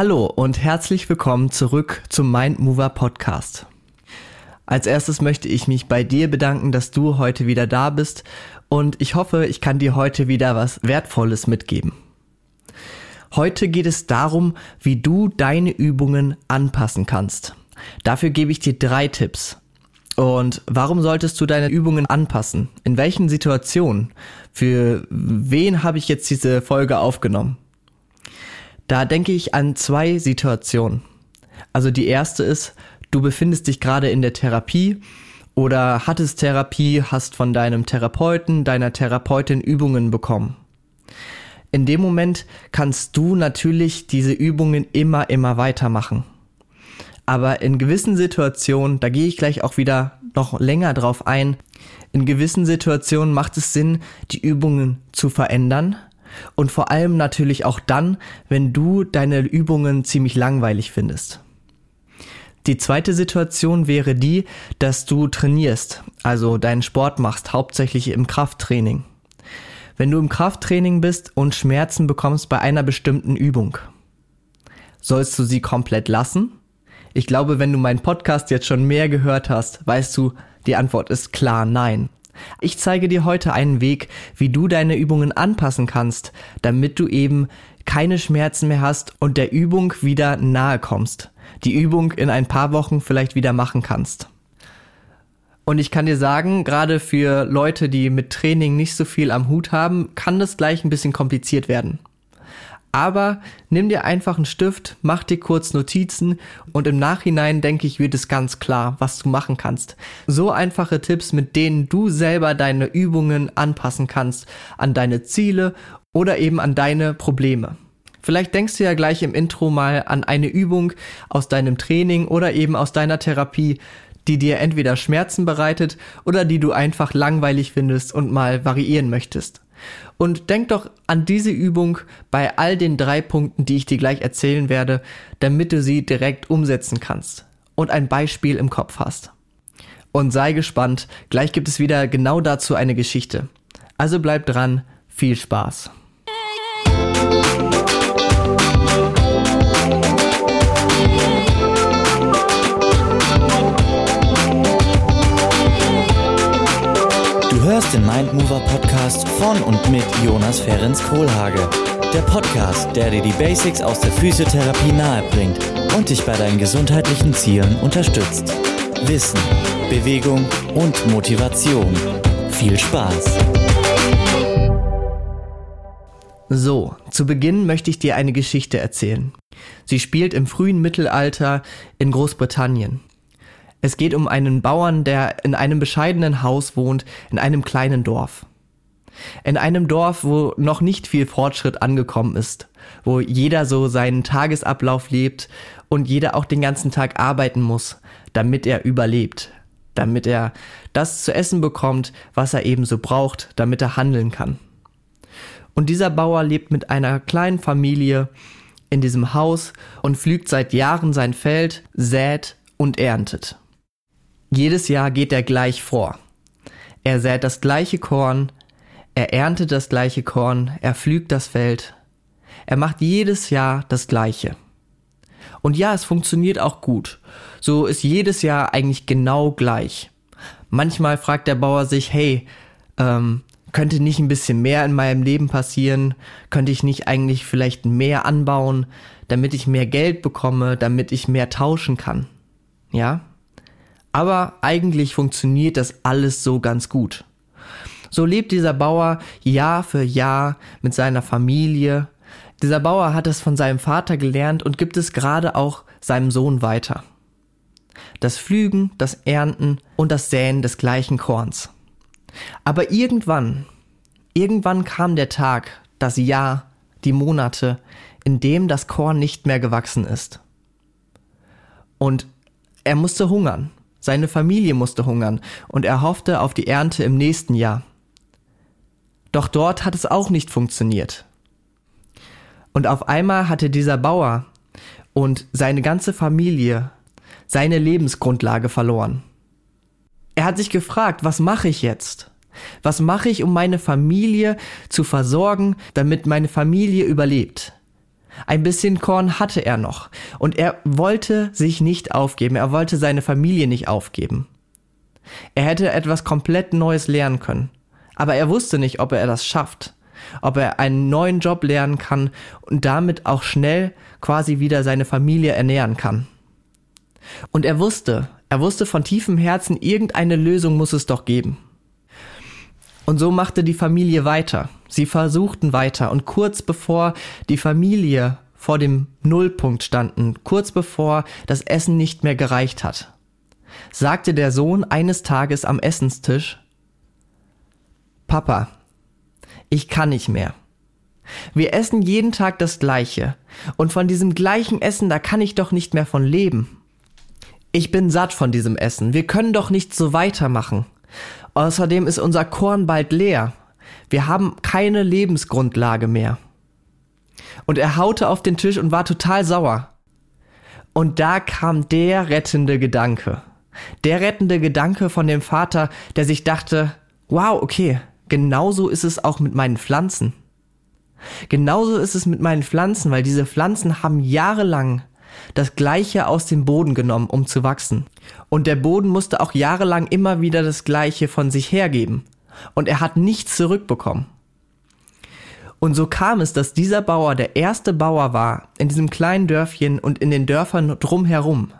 Hallo und herzlich willkommen zurück zum Mindmover Podcast. Als erstes möchte ich mich bei dir bedanken, dass du heute wieder da bist und ich hoffe, ich kann dir heute wieder was Wertvolles mitgeben. Heute geht es darum, wie du deine Übungen anpassen kannst. Dafür gebe ich dir drei Tipps. Und warum solltest du deine Übungen anpassen? In welchen Situationen? Für wen habe ich jetzt diese Folge aufgenommen? Da denke ich an zwei Situationen. Also die erste ist, du befindest dich gerade in der Therapie oder hattest Therapie, hast von deinem Therapeuten, deiner Therapeutin Übungen bekommen. In dem Moment kannst du natürlich diese Übungen immer, immer weitermachen. Aber in gewissen Situationen, da gehe ich gleich auch wieder noch länger drauf ein, in gewissen Situationen macht es Sinn, die Übungen zu verändern, und vor allem natürlich auch dann, wenn du deine Übungen ziemlich langweilig findest. Die zweite Situation wäre die, dass du trainierst, also deinen Sport machst, hauptsächlich im Krafttraining. Wenn du im Krafttraining bist und Schmerzen bekommst bei einer bestimmten Übung, sollst du sie komplett lassen? Ich glaube, wenn du meinen Podcast jetzt schon mehr gehört hast, weißt du, die Antwort ist klar nein. Ich zeige dir heute einen Weg, wie du deine Übungen anpassen kannst, damit du eben keine Schmerzen mehr hast und der Übung wieder nahe kommst. Die Übung in ein paar Wochen vielleicht wieder machen kannst. Und ich kann dir sagen, gerade für Leute, die mit Training nicht so viel am Hut haben, kann das gleich ein bisschen kompliziert werden. Aber nimm dir einfach einen Stift, mach dir kurz Notizen und im Nachhinein denke ich, wird es ganz klar, was du machen kannst. So einfache Tipps, mit denen du selber deine Übungen anpassen kannst an deine Ziele oder eben an deine Probleme. Vielleicht denkst du ja gleich im Intro mal an eine Übung aus deinem Training oder eben aus deiner Therapie, die dir entweder Schmerzen bereitet oder die du einfach langweilig findest und mal variieren möchtest. Und denk doch an diese Übung bei all den drei Punkten, die ich dir gleich erzählen werde, damit du sie direkt umsetzen kannst und ein Beispiel im Kopf hast. Und sei gespannt, gleich gibt es wieder genau dazu eine Geschichte. Also bleib dran, viel Spaß. Hörst den Mindmover Podcast von und mit Jonas Ferens Kohlhage. Der Podcast, der dir die Basics aus der Physiotherapie nahebringt und dich bei deinen gesundheitlichen Zielen unterstützt. Wissen, Bewegung und Motivation. Viel Spaß! So, zu Beginn möchte ich dir eine Geschichte erzählen. Sie spielt im frühen Mittelalter in Großbritannien. Es geht um einen Bauern, der in einem bescheidenen Haus wohnt, in einem kleinen Dorf. In einem Dorf, wo noch nicht viel Fortschritt angekommen ist, wo jeder so seinen Tagesablauf lebt und jeder auch den ganzen Tag arbeiten muss, damit er überlebt, damit er das zu essen bekommt, was er eben so braucht, damit er handeln kann. Und dieser Bauer lebt mit einer kleinen Familie in diesem Haus und pflügt seit Jahren sein Feld, sät und erntet. Jedes Jahr geht er gleich vor. Er sät das gleiche Korn, er erntet das gleiche Korn, er pflügt das Feld. Er macht jedes Jahr das gleiche. Und ja, es funktioniert auch gut. So ist jedes Jahr eigentlich genau gleich. Manchmal fragt der Bauer sich, hey, ähm, könnte nicht ein bisschen mehr in meinem Leben passieren? Könnte ich nicht eigentlich vielleicht mehr anbauen, damit ich mehr Geld bekomme, damit ich mehr tauschen kann? Ja? Aber eigentlich funktioniert das alles so ganz gut. So lebt dieser Bauer Jahr für Jahr mit seiner Familie. Dieser Bauer hat es von seinem Vater gelernt und gibt es gerade auch seinem Sohn weiter. Das Pflügen, das Ernten und das Säen des gleichen Korns. Aber irgendwann, irgendwann kam der Tag, das Jahr, die Monate, in dem das Korn nicht mehr gewachsen ist. Und er musste hungern. Seine Familie musste hungern und er hoffte auf die Ernte im nächsten Jahr. Doch dort hat es auch nicht funktioniert. Und auf einmal hatte dieser Bauer und seine ganze Familie seine Lebensgrundlage verloren. Er hat sich gefragt, was mache ich jetzt? Was mache ich, um meine Familie zu versorgen, damit meine Familie überlebt? Ein bisschen Korn hatte er noch. Und er wollte sich nicht aufgeben. Er wollte seine Familie nicht aufgeben. Er hätte etwas komplett Neues lernen können. Aber er wusste nicht, ob er das schafft. Ob er einen neuen Job lernen kann und damit auch schnell quasi wieder seine Familie ernähren kann. Und er wusste, er wusste von tiefem Herzen, irgendeine Lösung muss es doch geben. Und so machte die Familie weiter. Sie versuchten weiter und kurz bevor die Familie vor dem Nullpunkt standen, kurz bevor das Essen nicht mehr gereicht hat, sagte der Sohn eines Tages am Essenstisch, Papa, ich kann nicht mehr. Wir essen jeden Tag das gleiche, und von diesem gleichen Essen, da kann ich doch nicht mehr von leben. Ich bin satt von diesem Essen, wir können doch nicht so weitermachen. Außerdem ist unser Korn bald leer. Wir haben keine Lebensgrundlage mehr. Und er haute auf den Tisch und war total sauer. Und da kam der rettende Gedanke. Der rettende Gedanke von dem Vater, der sich dachte, wow, okay, genauso ist es auch mit meinen Pflanzen. Genauso ist es mit meinen Pflanzen, weil diese Pflanzen haben jahrelang das Gleiche aus dem Boden genommen, um zu wachsen. Und der Boden musste auch jahrelang immer wieder das Gleiche von sich hergeben. Und er hat nichts zurückbekommen. Und so kam es, dass dieser Bauer der erste Bauer war in diesem kleinen Dörfchen und in den Dörfern drumherum,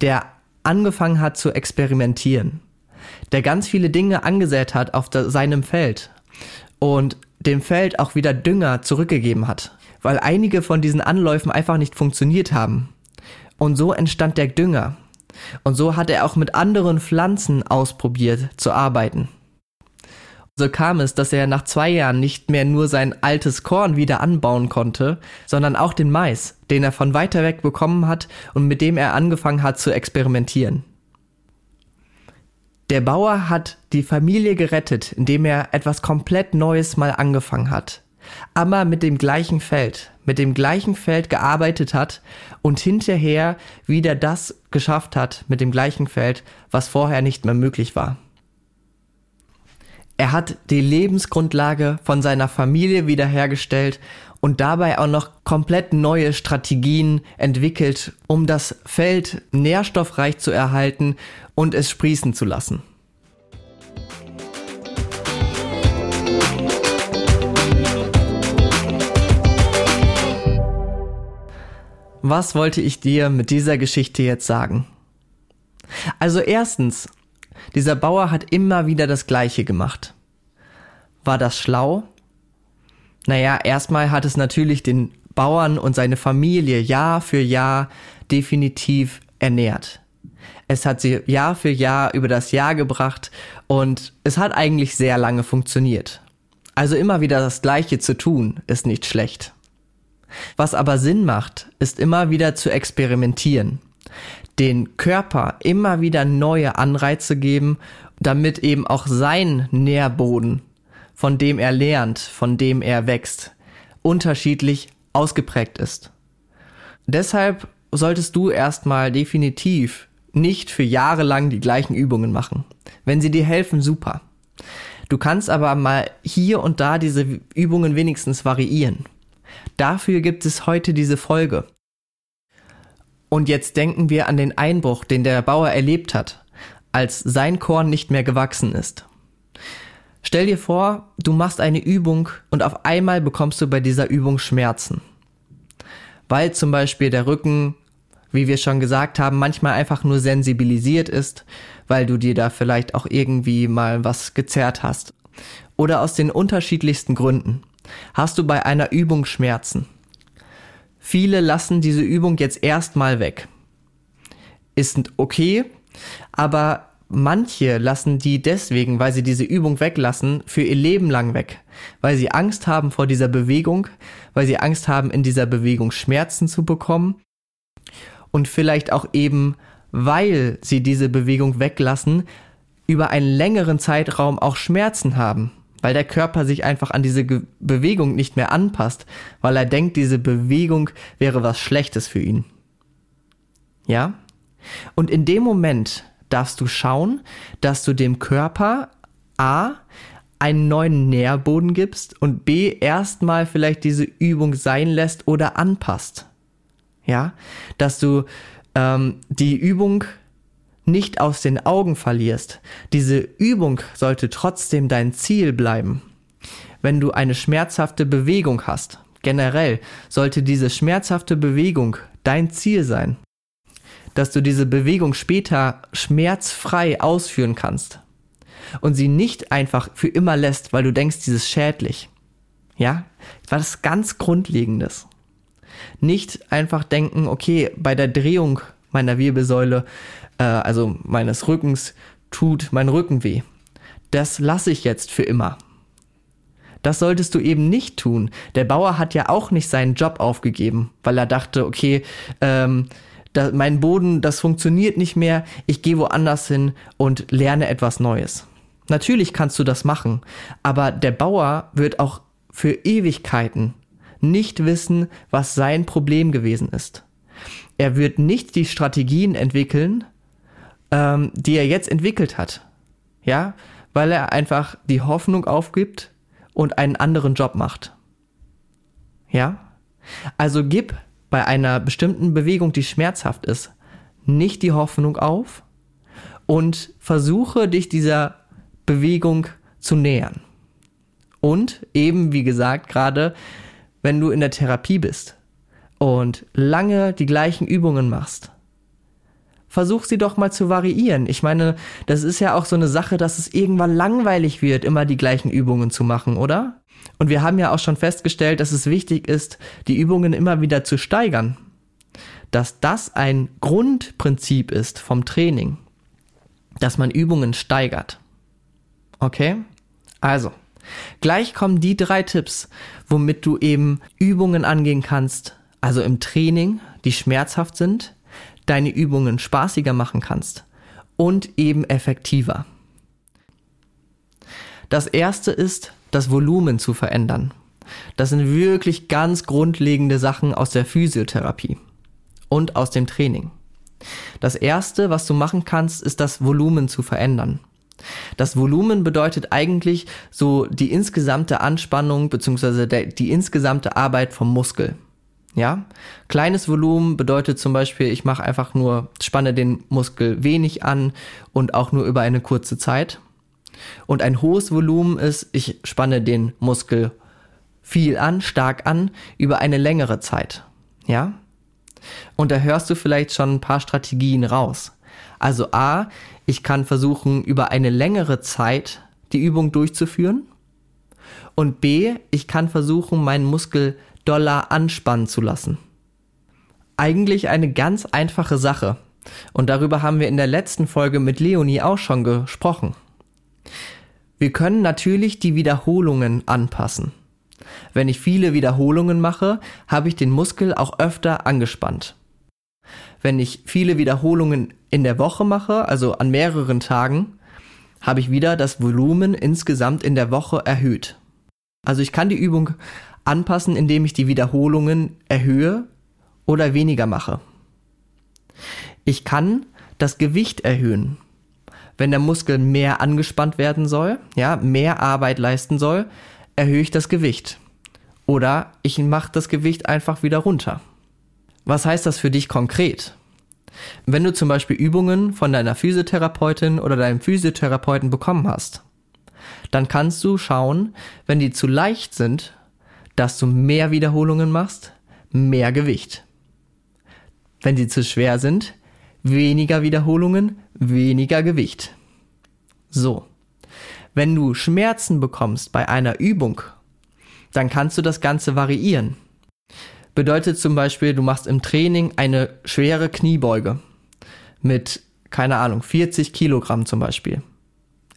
der angefangen hat zu experimentieren, der ganz viele Dinge angesät hat auf seinem Feld und dem Feld auch wieder Dünger zurückgegeben hat, weil einige von diesen Anläufen einfach nicht funktioniert haben. Und so entstand der Dünger. Und so hat er auch mit anderen Pflanzen ausprobiert zu arbeiten. So kam es, dass er nach zwei Jahren nicht mehr nur sein altes Korn wieder anbauen konnte, sondern auch den Mais, den er von weiter weg bekommen hat und mit dem er angefangen hat zu experimentieren. Der Bauer hat die Familie gerettet, indem er etwas komplett Neues mal angefangen hat. Aber mit dem gleichen Feld, mit dem gleichen Feld gearbeitet hat und hinterher wieder das geschafft hat mit dem gleichen Feld, was vorher nicht mehr möglich war. Er hat die Lebensgrundlage von seiner Familie wiederhergestellt und dabei auch noch komplett neue Strategien entwickelt, um das Feld nährstoffreich zu erhalten und es sprießen zu lassen. Was wollte ich dir mit dieser Geschichte jetzt sagen? Also erstens, dieser Bauer hat immer wieder das Gleiche gemacht. War das schlau? Naja, erstmal hat es natürlich den Bauern und seine Familie Jahr für Jahr definitiv ernährt. Es hat sie Jahr für Jahr über das Jahr gebracht und es hat eigentlich sehr lange funktioniert. Also immer wieder das Gleiche zu tun, ist nicht schlecht. Was aber Sinn macht, ist immer wieder zu experimentieren den Körper immer wieder neue Anreize geben, damit eben auch sein Nährboden, von dem er lernt, von dem er wächst, unterschiedlich ausgeprägt ist. Deshalb solltest du erstmal definitiv nicht für Jahre lang die gleichen Übungen machen. Wenn sie dir helfen, super. Du kannst aber mal hier und da diese Übungen wenigstens variieren. Dafür gibt es heute diese Folge. Und jetzt denken wir an den Einbruch, den der Bauer erlebt hat, als sein Korn nicht mehr gewachsen ist. Stell dir vor, du machst eine Übung und auf einmal bekommst du bei dieser Übung Schmerzen. Weil zum Beispiel der Rücken, wie wir schon gesagt haben, manchmal einfach nur sensibilisiert ist, weil du dir da vielleicht auch irgendwie mal was gezerrt hast. Oder aus den unterschiedlichsten Gründen. Hast du bei einer Übung Schmerzen? Viele lassen diese Übung jetzt erstmal weg. Ist okay, aber manche lassen die deswegen, weil sie diese Übung weglassen, für ihr Leben lang weg. Weil sie Angst haben vor dieser Bewegung, weil sie Angst haben, in dieser Bewegung Schmerzen zu bekommen. Und vielleicht auch eben, weil sie diese Bewegung weglassen, über einen längeren Zeitraum auch Schmerzen haben weil der Körper sich einfach an diese Ge Bewegung nicht mehr anpasst, weil er denkt, diese Bewegung wäre was Schlechtes für ihn. Ja? Und in dem Moment darfst du schauen, dass du dem Körper A einen neuen Nährboden gibst und B erstmal vielleicht diese Übung sein lässt oder anpasst. Ja, dass du ähm, die Übung nicht aus den Augen verlierst. Diese Übung sollte trotzdem dein Ziel bleiben. Wenn du eine schmerzhafte Bewegung hast, generell sollte diese schmerzhafte Bewegung dein Ziel sein. Dass du diese Bewegung später schmerzfrei ausführen kannst und sie nicht einfach für immer lässt, weil du denkst, dieses ist schädlich. Ja, das ganz Grundlegendes. Nicht einfach denken, okay, bei der Drehung meiner Wirbelsäule, äh, also meines Rückens, tut mein Rücken weh. Das lasse ich jetzt für immer. Das solltest du eben nicht tun. Der Bauer hat ja auch nicht seinen Job aufgegeben, weil er dachte, okay, ähm, da, mein Boden, das funktioniert nicht mehr, ich gehe woanders hin und lerne etwas Neues. Natürlich kannst du das machen, aber der Bauer wird auch für Ewigkeiten nicht wissen, was sein Problem gewesen ist. Er wird nicht die Strategien entwickeln, ähm, die er jetzt entwickelt hat. Ja, weil er einfach die Hoffnung aufgibt und einen anderen Job macht. Ja? Also gib bei einer bestimmten Bewegung, die schmerzhaft ist, nicht die Hoffnung auf und versuche dich dieser Bewegung zu nähern. Und eben, wie gesagt, gerade wenn du in der Therapie bist und lange die gleichen Übungen machst, versuch sie doch mal zu variieren. Ich meine, das ist ja auch so eine Sache, dass es irgendwann langweilig wird, immer die gleichen Übungen zu machen, oder? Und wir haben ja auch schon festgestellt, dass es wichtig ist, die Übungen immer wieder zu steigern. Dass das ein Grundprinzip ist vom Training, dass man Übungen steigert. Okay? Also, gleich kommen die drei Tipps, womit du eben Übungen angehen kannst, also im Training, die schmerzhaft sind, deine Übungen spaßiger machen kannst und eben effektiver. Das erste ist, das Volumen zu verändern. Das sind wirklich ganz grundlegende Sachen aus der Physiotherapie und aus dem Training. Das erste, was du machen kannst, ist das Volumen zu verändern. Das Volumen bedeutet eigentlich so die insgesamte Anspannung bzw. die insgesamte Arbeit vom Muskel. Ja, kleines Volumen bedeutet zum Beispiel, ich mache einfach nur, spanne den Muskel wenig an und auch nur über eine kurze Zeit. Und ein hohes Volumen ist, ich spanne den Muskel viel an, stark an, über eine längere Zeit. Ja? Und da hörst du vielleicht schon ein paar Strategien raus. Also A, ich kann versuchen, über eine längere Zeit die Übung durchzuführen. Und B, ich kann versuchen, meinen Muskel doller anspannen zu lassen. Eigentlich eine ganz einfache Sache. Und darüber haben wir in der letzten Folge mit Leonie auch schon gesprochen. Wir können natürlich die Wiederholungen anpassen. Wenn ich viele Wiederholungen mache, habe ich den Muskel auch öfter angespannt. Wenn ich viele Wiederholungen in der Woche mache, also an mehreren Tagen, habe ich wieder das Volumen insgesamt in der Woche erhöht. Also ich kann die Übung anpassen, indem ich die Wiederholungen erhöhe oder weniger mache. Ich kann das Gewicht erhöhen. Wenn der Muskel mehr angespannt werden soll, ja, mehr Arbeit leisten soll, erhöhe ich das Gewicht. Oder ich mache das Gewicht einfach wieder runter. Was heißt das für dich konkret? Wenn du zum Beispiel Übungen von deiner Physiotherapeutin oder deinem Physiotherapeuten bekommen hast, dann kannst du schauen, wenn die zu leicht sind, dass du mehr Wiederholungen machst, mehr Gewicht. Wenn sie zu schwer sind, weniger Wiederholungen, weniger Gewicht. So. Wenn du Schmerzen bekommst bei einer Übung, dann kannst du das Ganze variieren. Bedeutet zum Beispiel, du machst im Training eine schwere Kniebeuge mit, keine Ahnung, 40 Kilogramm zum Beispiel.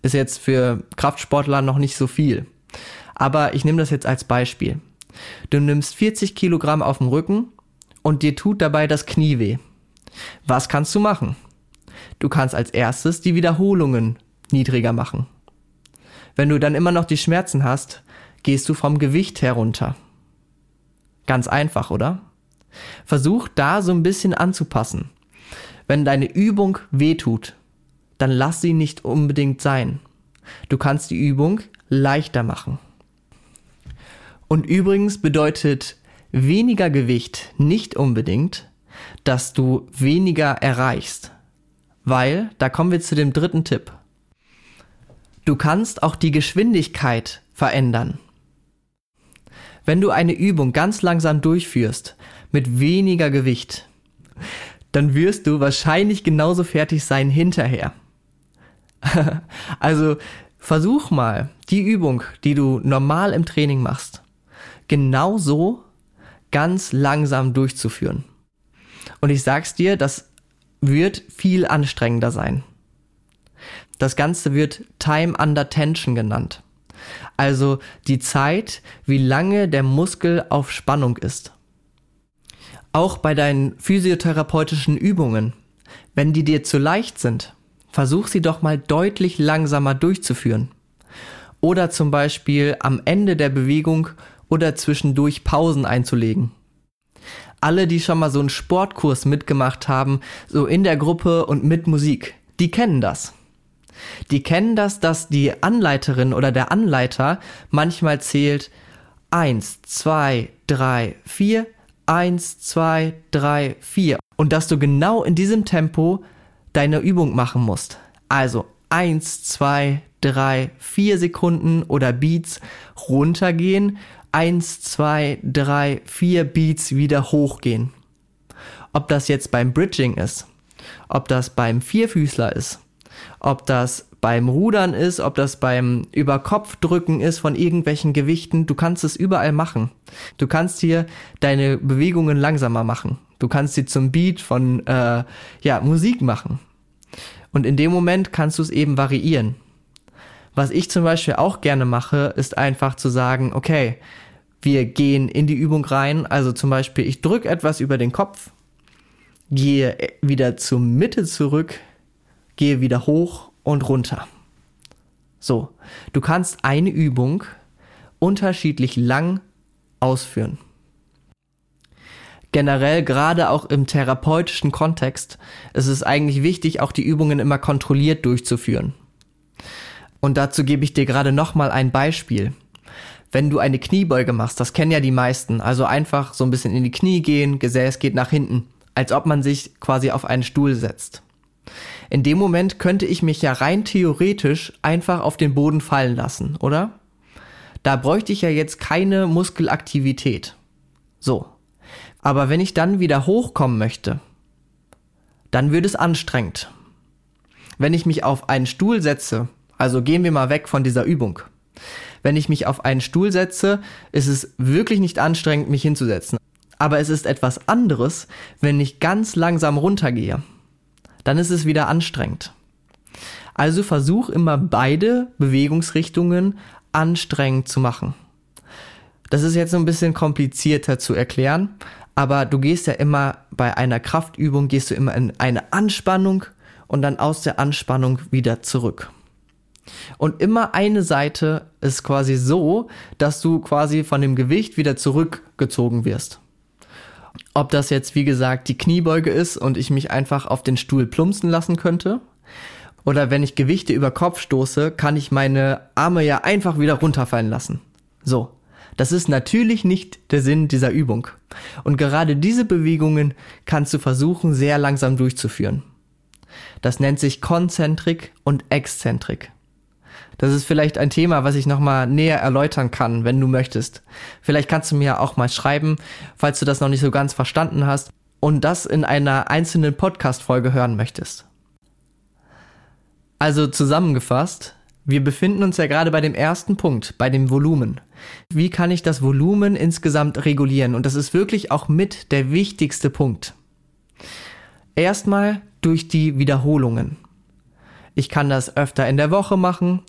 Ist jetzt für Kraftsportler noch nicht so viel. Aber ich nehme das jetzt als Beispiel. Du nimmst 40 Kilogramm auf dem Rücken und dir tut dabei das Knie weh. Was kannst du machen? Du kannst als erstes die Wiederholungen niedriger machen. Wenn du dann immer noch die Schmerzen hast, gehst du vom Gewicht herunter. Ganz einfach, oder? Versuch da so ein bisschen anzupassen. Wenn deine Übung wehtut, dann lass sie nicht unbedingt sein. Du kannst die Übung leichter machen. Und übrigens bedeutet weniger Gewicht nicht unbedingt, dass du weniger erreichst. Weil, da kommen wir zu dem dritten Tipp. Du kannst auch die Geschwindigkeit verändern. Wenn du eine Übung ganz langsam durchführst, mit weniger Gewicht, dann wirst du wahrscheinlich genauso fertig sein hinterher. also versuch mal die Übung, die du normal im Training machst, genauso ganz langsam durchzuführen. Und ich sag's dir, das wird viel anstrengender sein. Das Ganze wird Time under Tension genannt. Also die Zeit, wie lange der Muskel auf Spannung ist. Auch bei deinen physiotherapeutischen Übungen, wenn die dir zu leicht sind, versuch sie doch mal deutlich langsamer durchzuführen. Oder zum Beispiel am Ende der Bewegung oder zwischendurch Pausen einzulegen. Alle, die schon mal so einen Sportkurs mitgemacht haben, so in der Gruppe und mit Musik, die kennen das. Die kennen das, dass die Anleiterin oder der Anleiter manchmal zählt eins, zwei, drei, vier, eins, zwei, drei, vier und dass du genau in diesem Tempo deine Übung machen musst. Also eins, zwei, drei, vier Sekunden oder Beats runtergehen, eins, zwei, drei, vier Beats wieder hochgehen. Ob das jetzt beim Bridging ist, ob das beim Vierfüßler ist, ob das beim Rudern ist, ob das beim Überkopfdrücken ist von irgendwelchen Gewichten, du kannst es überall machen. Du kannst hier deine Bewegungen langsamer machen. Du kannst sie zum Beat von äh, ja, Musik machen. Und in dem Moment kannst du es eben variieren. Was ich zum Beispiel auch gerne mache, ist einfach zu sagen, okay, wir gehen in die Übung rein. Also zum Beispiel, ich drücke etwas über den Kopf, gehe wieder zur Mitte zurück, gehe wieder hoch und runter. So, du kannst eine Übung unterschiedlich lang ausführen. Generell, gerade auch im therapeutischen Kontext, ist es eigentlich wichtig, auch die Übungen immer kontrolliert durchzuführen. Und dazu gebe ich dir gerade nochmal ein Beispiel. Wenn du eine Kniebeuge machst, das kennen ja die meisten, also einfach so ein bisschen in die Knie gehen, Gesäß geht nach hinten, als ob man sich quasi auf einen Stuhl setzt. In dem Moment könnte ich mich ja rein theoretisch einfach auf den Boden fallen lassen, oder? Da bräuchte ich ja jetzt keine Muskelaktivität. So. Aber wenn ich dann wieder hochkommen möchte, dann wird es anstrengend. Wenn ich mich auf einen Stuhl setze, also gehen wir mal weg von dieser Übung. Wenn ich mich auf einen Stuhl setze, ist es wirklich nicht anstrengend, mich hinzusetzen. Aber es ist etwas anderes, wenn ich ganz langsam runtergehe dann ist es wieder anstrengend. Also versuch immer beide Bewegungsrichtungen anstrengend zu machen. Das ist jetzt so ein bisschen komplizierter zu erklären, aber du gehst ja immer bei einer Kraftübung, gehst du immer in eine Anspannung und dann aus der Anspannung wieder zurück. Und immer eine Seite ist quasi so, dass du quasi von dem Gewicht wieder zurückgezogen wirst. Ob das jetzt, wie gesagt, die Kniebeuge ist und ich mich einfach auf den Stuhl plumpsen lassen könnte. Oder wenn ich Gewichte über Kopf stoße, kann ich meine Arme ja einfach wieder runterfallen lassen. So. Das ist natürlich nicht der Sinn dieser Übung. Und gerade diese Bewegungen kannst du versuchen, sehr langsam durchzuführen. Das nennt sich Konzentrik und Exzentrik. Das ist vielleicht ein Thema, was ich nochmal näher erläutern kann, wenn du möchtest. Vielleicht kannst du mir auch mal schreiben, falls du das noch nicht so ganz verstanden hast und das in einer einzelnen Podcast-Folge hören möchtest. Also zusammengefasst, wir befinden uns ja gerade bei dem ersten Punkt, bei dem Volumen. Wie kann ich das Volumen insgesamt regulieren? Und das ist wirklich auch mit der wichtigste Punkt. Erstmal durch die Wiederholungen. Ich kann das öfter in der Woche machen.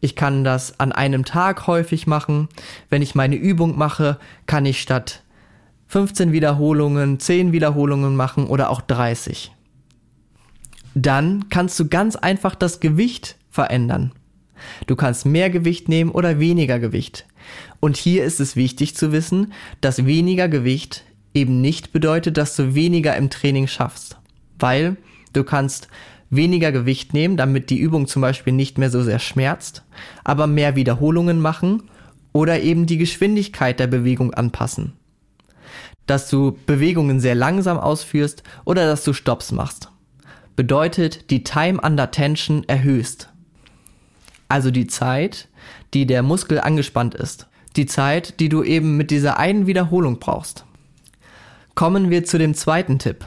Ich kann das an einem Tag häufig machen. Wenn ich meine Übung mache, kann ich statt 15 Wiederholungen 10 Wiederholungen machen oder auch 30. Dann kannst du ganz einfach das Gewicht verändern. Du kannst mehr Gewicht nehmen oder weniger Gewicht. Und hier ist es wichtig zu wissen, dass weniger Gewicht eben nicht bedeutet, dass du weniger im Training schaffst. Weil du kannst weniger Gewicht nehmen, damit die Übung zum Beispiel nicht mehr so sehr schmerzt, aber mehr Wiederholungen machen oder eben die Geschwindigkeit der Bewegung anpassen. Dass du Bewegungen sehr langsam ausführst oder dass du Stops machst. Bedeutet, die Time under Tension erhöhst. Also die Zeit, die der Muskel angespannt ist. Die Zeit, die du eben mit dieser einen Wiederholung brauchst. Kommen wir zu dem zweiten Tipp.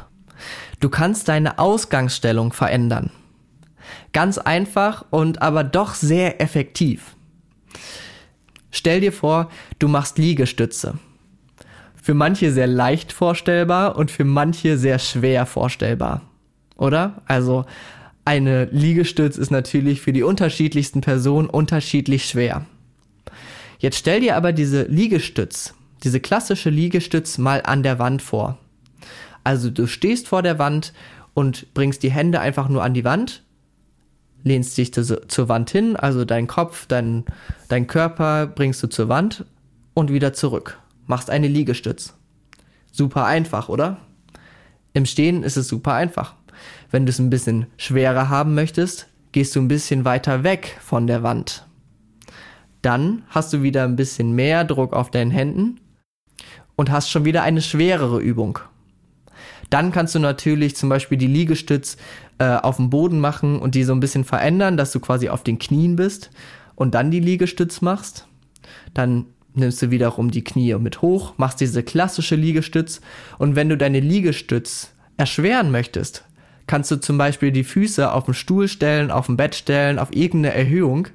Du kannst deine Ausgangsstellung verändern. Ganz einfach und aber doch sehr effektiv. Stell dir vor, du machst Liegestütze. Für manche sehr leicht vorstellbar und für manche sehr schwer vorstellbar. Oder? Also eine Liegestütz ist natürlich für die unterschiedlichsten Personen unterschiedlich schwer. Jetzt stell dir aber diese Liegestütz, diese klassische Liegestütz mal an der Wand vor. Also du stehst vor der Wand und bringst die Hände einfach nur an die Wand, lehnst dich zu, zur Wand hin, also dein Kopf, dein, dein Körper bringst du zur Wand und wieder zurück. Machst eine Liegestütz. Super einfach, oder? Im Stehen ist es super einfach. Wenn du es ein bisschen schwerer haben möchtest, gehst du ein bisschen weiter weg von der Wand. Dann hast du wieder ein bisschen mehr Druck auf deinen Händen und hast schon wieder eine schwerere Übung. Dann kannst du natürlich zum Beispiel die Liegestütz äh, auf dem Boden machen und die so ein bisschen verändern, dass du quasi auf den Knien bist und dann die Liegestütz machst. Dann nimmst du wiederum die Knie mit hoch, machst diese klassische Liegestütz und wenn du deine Liegestütz erschweren möchtest, kannst du zum Beispiel die Füße auf den Stuhl stellen, auf dem Bett stellen, auf irgendeine Erhöhung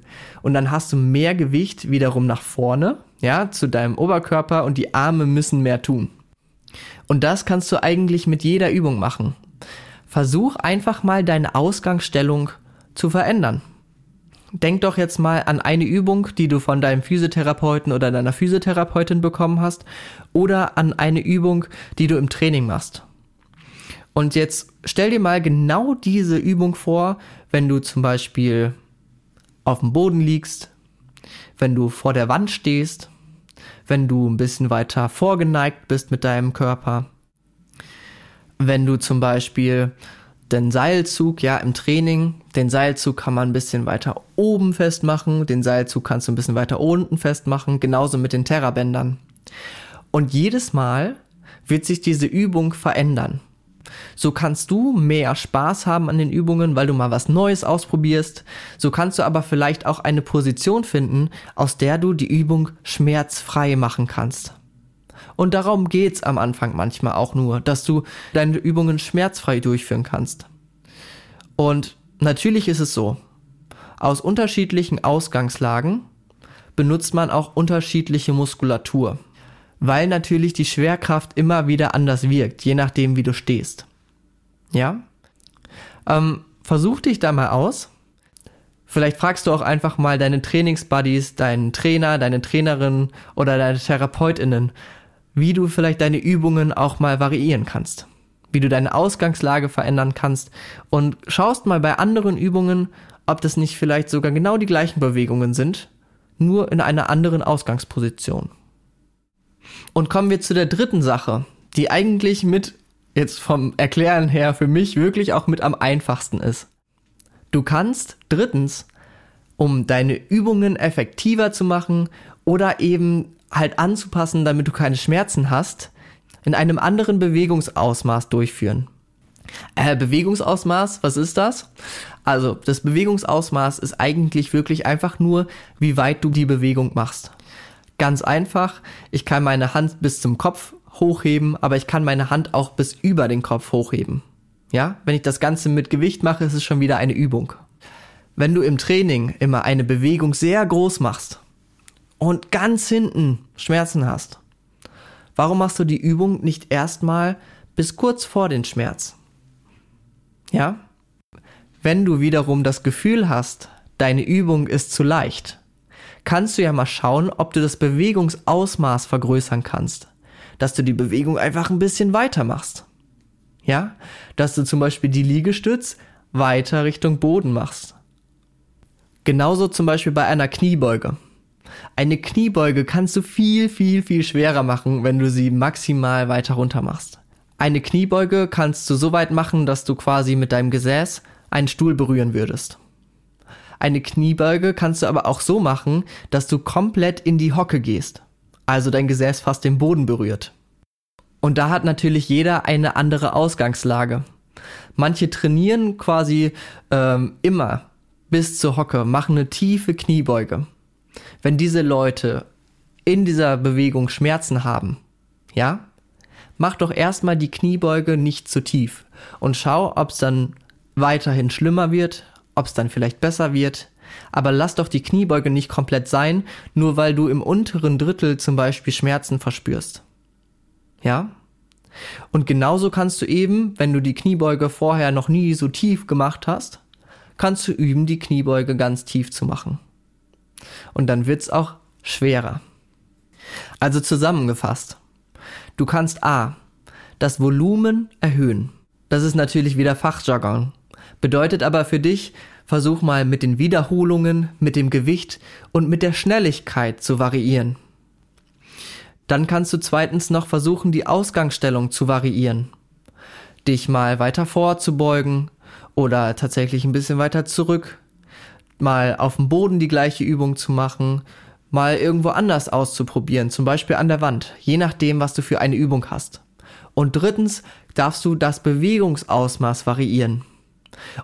und dann hast du mehr Gewicht wiederum nach vorne, ja, zu deinem Oberkörper und die Arme müssen mehr tun. Und das kannst du eigentlich mit jeder Übung machen. Versuch einfach mal deine Ausgangsstellung zu verändern. Denk doch jetzt mal an eine Übung, die du von deinem Physiotherapeuten oder deiner Physiotherapeutin bekommen hast oder an eine Übung, die du im Training machst. Und jetzt stell dir mal genau diese Übung vor, wenn du zum Beispiel auf dem Boden liegst, wenn du vor der Wand stehst wenn du ein bisschen weiter vorgeneigt bist mit deinem Körper. Wenn du zum Beispiel den Seilzug, ja, im Training, den Seilzug kann man ein bisschen weiter oben festmachen, den Seilzug kannst du ein bisschen weiter unten festmachen, genauso mit den Terrabändern. Und jedes Mal wird sich diese Übung verändern. So kannst du mehr Spaß haben an den Übungen, weil du mal was Neues ausprobierst. So kannst du aber vielleicht auch eine Position finden, aus der du die Übung schmerzfrei machen kannst. Und darum geht's am Anfang manchmal auch nur, dass du deine Übungen schmerzfrei durchführen kannst. Und natürlich ist es so, aus unterschiedlichen Ausgangslagen benutzt man auch unterschiedliche Muskulatur weil natürlich die Schwerkraft immer wieder anders wirkt, je nachdem, wie du stehst. Ja? Ähm, versuch dich da mal aus. Vielleicht fragst du auch einfach mal deine Trainingsbuddies, deinen Trainer, deine Trainerin oder deine TherapeutInnen, wie du vielleicht deine Übungen auch mal variieren kannst. Wie du deine Ausgangslage verändern kannst und schaust mal bei anderen Übungen, ob das nicht vielleicht sogar genau die gleichen Bewegungen sind, nur in einer anderen Ausgangsposition. Und kommen wir zu der dritten Sache, die eigentlich mit, jetzt vom Erklären her, für mich wirklich auch mit am einfachsten ist. Du kannst drittens, um deine Übungen effektiver zu machen oder eben halt anzupassen, damit du keine Schmerzen hast, in einem anderen Bewegungsausmaß durchführen. Äh, Bewegungsausmaß, was ist das? Also, das Bewegungsausmaß ist eigentlich wirklich einfach nur, wie weit du die Bewegung machst. Ganz einfach, ich kann meine Hand bis zum Kopf hochheben, aber ich kann meine Hand auch bis über den Kopf hochheben. Ja, wenn ich das Ganze mit Gewicht mache, ist es schon wieder eine Übung. Wenn du im Training immer eine Bewegung sehr groß machst und ganz hinten Schmerzen hast, warum machst du die Übung nicht erstmal bis kurz vor den Schmerz? Ja? Wenn du wiederum das Gefühl hast, deine Übung ist zu leicht, kannst du ja mal schauen, ob du das Bewegungsausmaß vergrößern kannst. Dass du die Bewegung einfach ein bisschen weiter machst. Ja? Dass du zum Beispiel die Liegestütz weiter Richtung Boden machst. Genauso zum Beispiel bei einer Kniebeuge. Eine Kniebeuge kannst du viel, viel, viel schwerer machen, wenn du sie maximal weiter runter machst. Eine Kniebeuge kannst du so weit machen, dass du quasi mit deinem Gesäß einen Stuhl berühren würdest. Eine Kniebeuge kannst du aber auch so machen, dass du komplett in die Hocke gehst, also dein Gesäß fast den Boden berührt. Und da hat natürlich jeder eine andere Ausgangslage. Manche trainieren quasi ähm, immer bis zur Hocke, machen eine tiefe Kniebeuge. Wenn diese Leute in dieser Bewegung Schmerzen haben, ja, mach doch erstmal die Kniebeuge nicht zu tief und schau, ob es dann weiterhin schlimmer wird, ob es dann vielleicht besser wird. Aber lass doch die Kniebeuge nicht komplett sein, nur weil du im unteren Drittel zum Beispiel Schmerzen verspürst. Ja? Und genauso kannst du eben, wenn du die Kniebeuge vorher noch nie so tief gemacht hast, kannst du üben, die Kniebeuge ganz tief zu machen. Und dann wird's auch schwerer. Also zusammengefasst. Du kannst A. Das Volumen erhöhen. Das ist natürlich wieder Fachjargon. Bedeutet aber für dich, versuch mal mit den Wiederholungen, mit dem Gewicht und mit der Schnelligkeit zu variieren. Dann kannst du zweitens noch versuchen, die Ausgangsstellung zu variieren. Dich mal weiter vorzubeugen oder tatsächlich ein bisschen weiter zurück. Mal auf dem Boden die gleiche Übung zu machen, mal irgendwo anders auszuprobieren, zum Beispiel an der Wand, je nachdem, was du für eine Übung hast. Und drittens darfst du das Bewegungsausmaß variieren.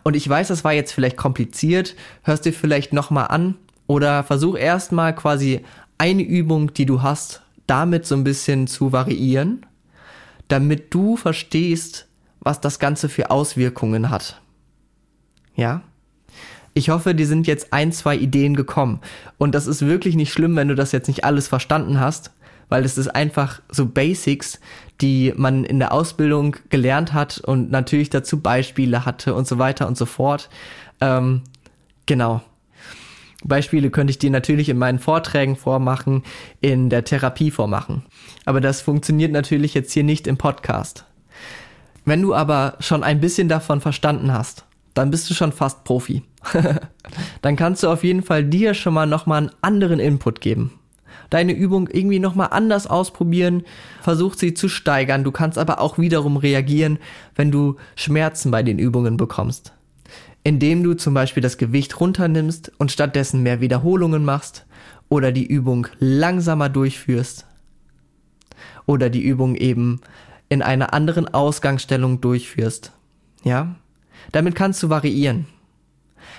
Und ich weiß, das war jetzt vielleicht kompliziert, hörst dir vielleicht nochmal an oder versuch erstmal quasi eine Übung, die du hast, damit so ein bisschen zu variieren, damit du verstehst, was das Ganze für Auswirkungen hat. Ja? Ich hoffe, dir sind jetzt ein, zwei Ideen gekommen. Und das ist wirklich nicht schlimm, wenn du das jetzt nicht alles verstanden hast, weil es ist einfach so Basics, die man in der Ausbildung gelernt hat und natürlich dazu Beispiele hatte und so weiter und so fort. Ähm, genau. Beispiele könnte ich dir natürlich in meinen Vorträgen vormachen, in der Therapie vormachen. Aber das funktioniert natürlich jetzt hier nicht im Podcast. Wenn du aber schon ein bisschen davon verstanden hast, dann bist du schon fast Profi. dann kannst du auf jeden Fall dir schon mal nochmal einen anderen Input geben. Deine Übung irgendwie nochmal anders ausprobieren, versuch sie zu steigern. Du kannst aber auch wiederum reagieren, wenn du Schmerzen bei den Übungen bekommst indem du zum Beispiel das Gewicht runternimmst und stattdessen mehr Wiederholungen machst oder die Übung langsamer durchführst oder die Übung eben in einer anderen Ausgangsstellung durchführst. Ja? Damit kannst du variieren.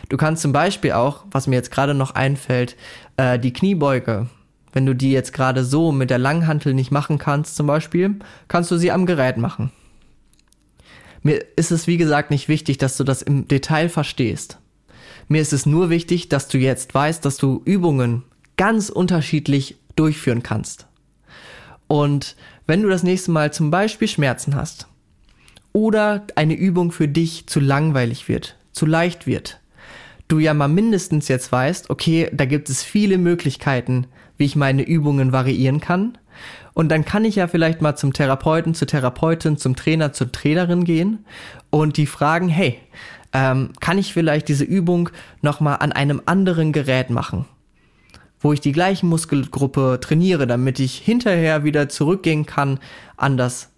Du kannst zum Beispiel auch, was mir jetzt gerade noch einfällt, äh, die Kniebeuge. Wenn du die jetzt gerade so mit der Langhantel nicht machen kannst, zum Beispiel, kannst du sie am Gerät machen. Mir ist es, wie gesagt, nicht wichtig, dass du das im Detail verstehst. Mir ist es nur wichtig, dass du jetzt weißt, dass du Übungen ganz unterschiedlich durchführen kannst. Und wenn du das nächste Mal zum Beispiel Schmerzen hast oder eine Übung für dich zu langweilig wird, zu leicht wird, du ja mal mindestens jetzt weißt, okay, da gibt es viele Möglichkeiten, wie ich meine Übungen variieren kann und dann kann ich ja vielleicht mal zum Therapeuten, zur Therapeutin, zum Trainer, zur Trainerin gehen und die fragen, hey, ähm, kann ich vielleicht diese Übung nochmal an einem anderen Gerät machen? Wo ich die gleiche Muskelgruppe trainiere, damit ich hinterher wieder zurückgehen kann an das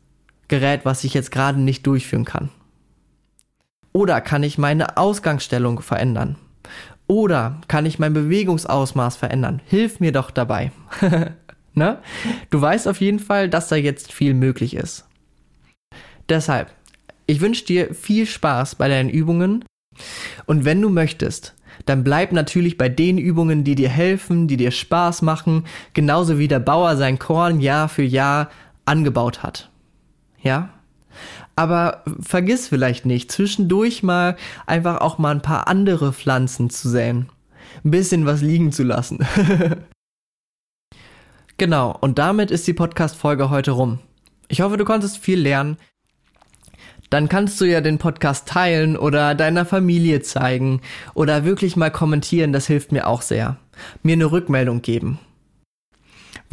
Gerät, was ich jetzt gerade nicht durchführen kann. Oder kann ich meine Ausgangsstellung verändern? Oder kann ich mein Bewegungsausmaß verändern? Hilf mir doch dabei. Ne? Du weißt auf jeden Fall, dass da jetzt viel möglich ist. Deshalb, ich wünsche dir viel Spaß bei deinen Übungen und wenn du möchtest, dann bleib natürlich bei den Übungen, die dir helfen, die dir Spaß machen, genauso wie der Bauer sein Korn Jahr für Jahr angebaut hat. Ja? Aber vergiss vielleicht nicht, zwischendurch mal einfach auch mal ein paar andere Pflanzen zu säen. Ein bisschen was liegen zu lassen. Genau, und damit ist die Podcast-Folge heute rum. Ich hoffe, du konntest viel lernen. Dann kannst du ja den Podcast teilen oder deiner Familie zeigen oder wirklich mal kommentieren, das hilft mir auch sehr. Mir eine Rückmeldung geben.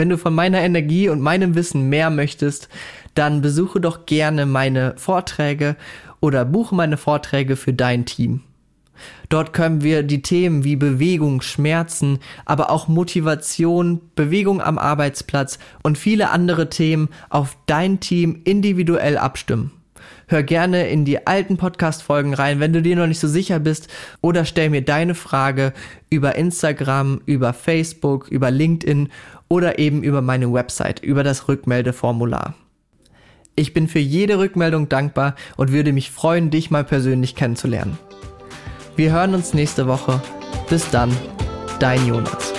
Wenn du von meiner Energie und meinem Wissen mehr möchtest, dann besuche doch gerne meine Vorträge oder buche meine Vorträge für dein Team. Dort können wir die Themen wie Bewegung, Schmerzen, aber auch Motivation, Bewegung am Arbeitsplatz und viele andere Themen auf dein Team individuell abstimmen. Hör gerne in die alten Podcast-Folgen rein, wenn du dir noch nicht so sicher bist. Oder stell mir deine Frage über Instagram, über Facebook, über LinkedIn oder eben über meine Website, über das Rückmeldeformular. Ich bin für jede Rückmeldung dankbar und würde mich freuen, dich mal persönlich kennenzulernen. Wir hören uns nächste Woche. Bis dann, dein Jonas.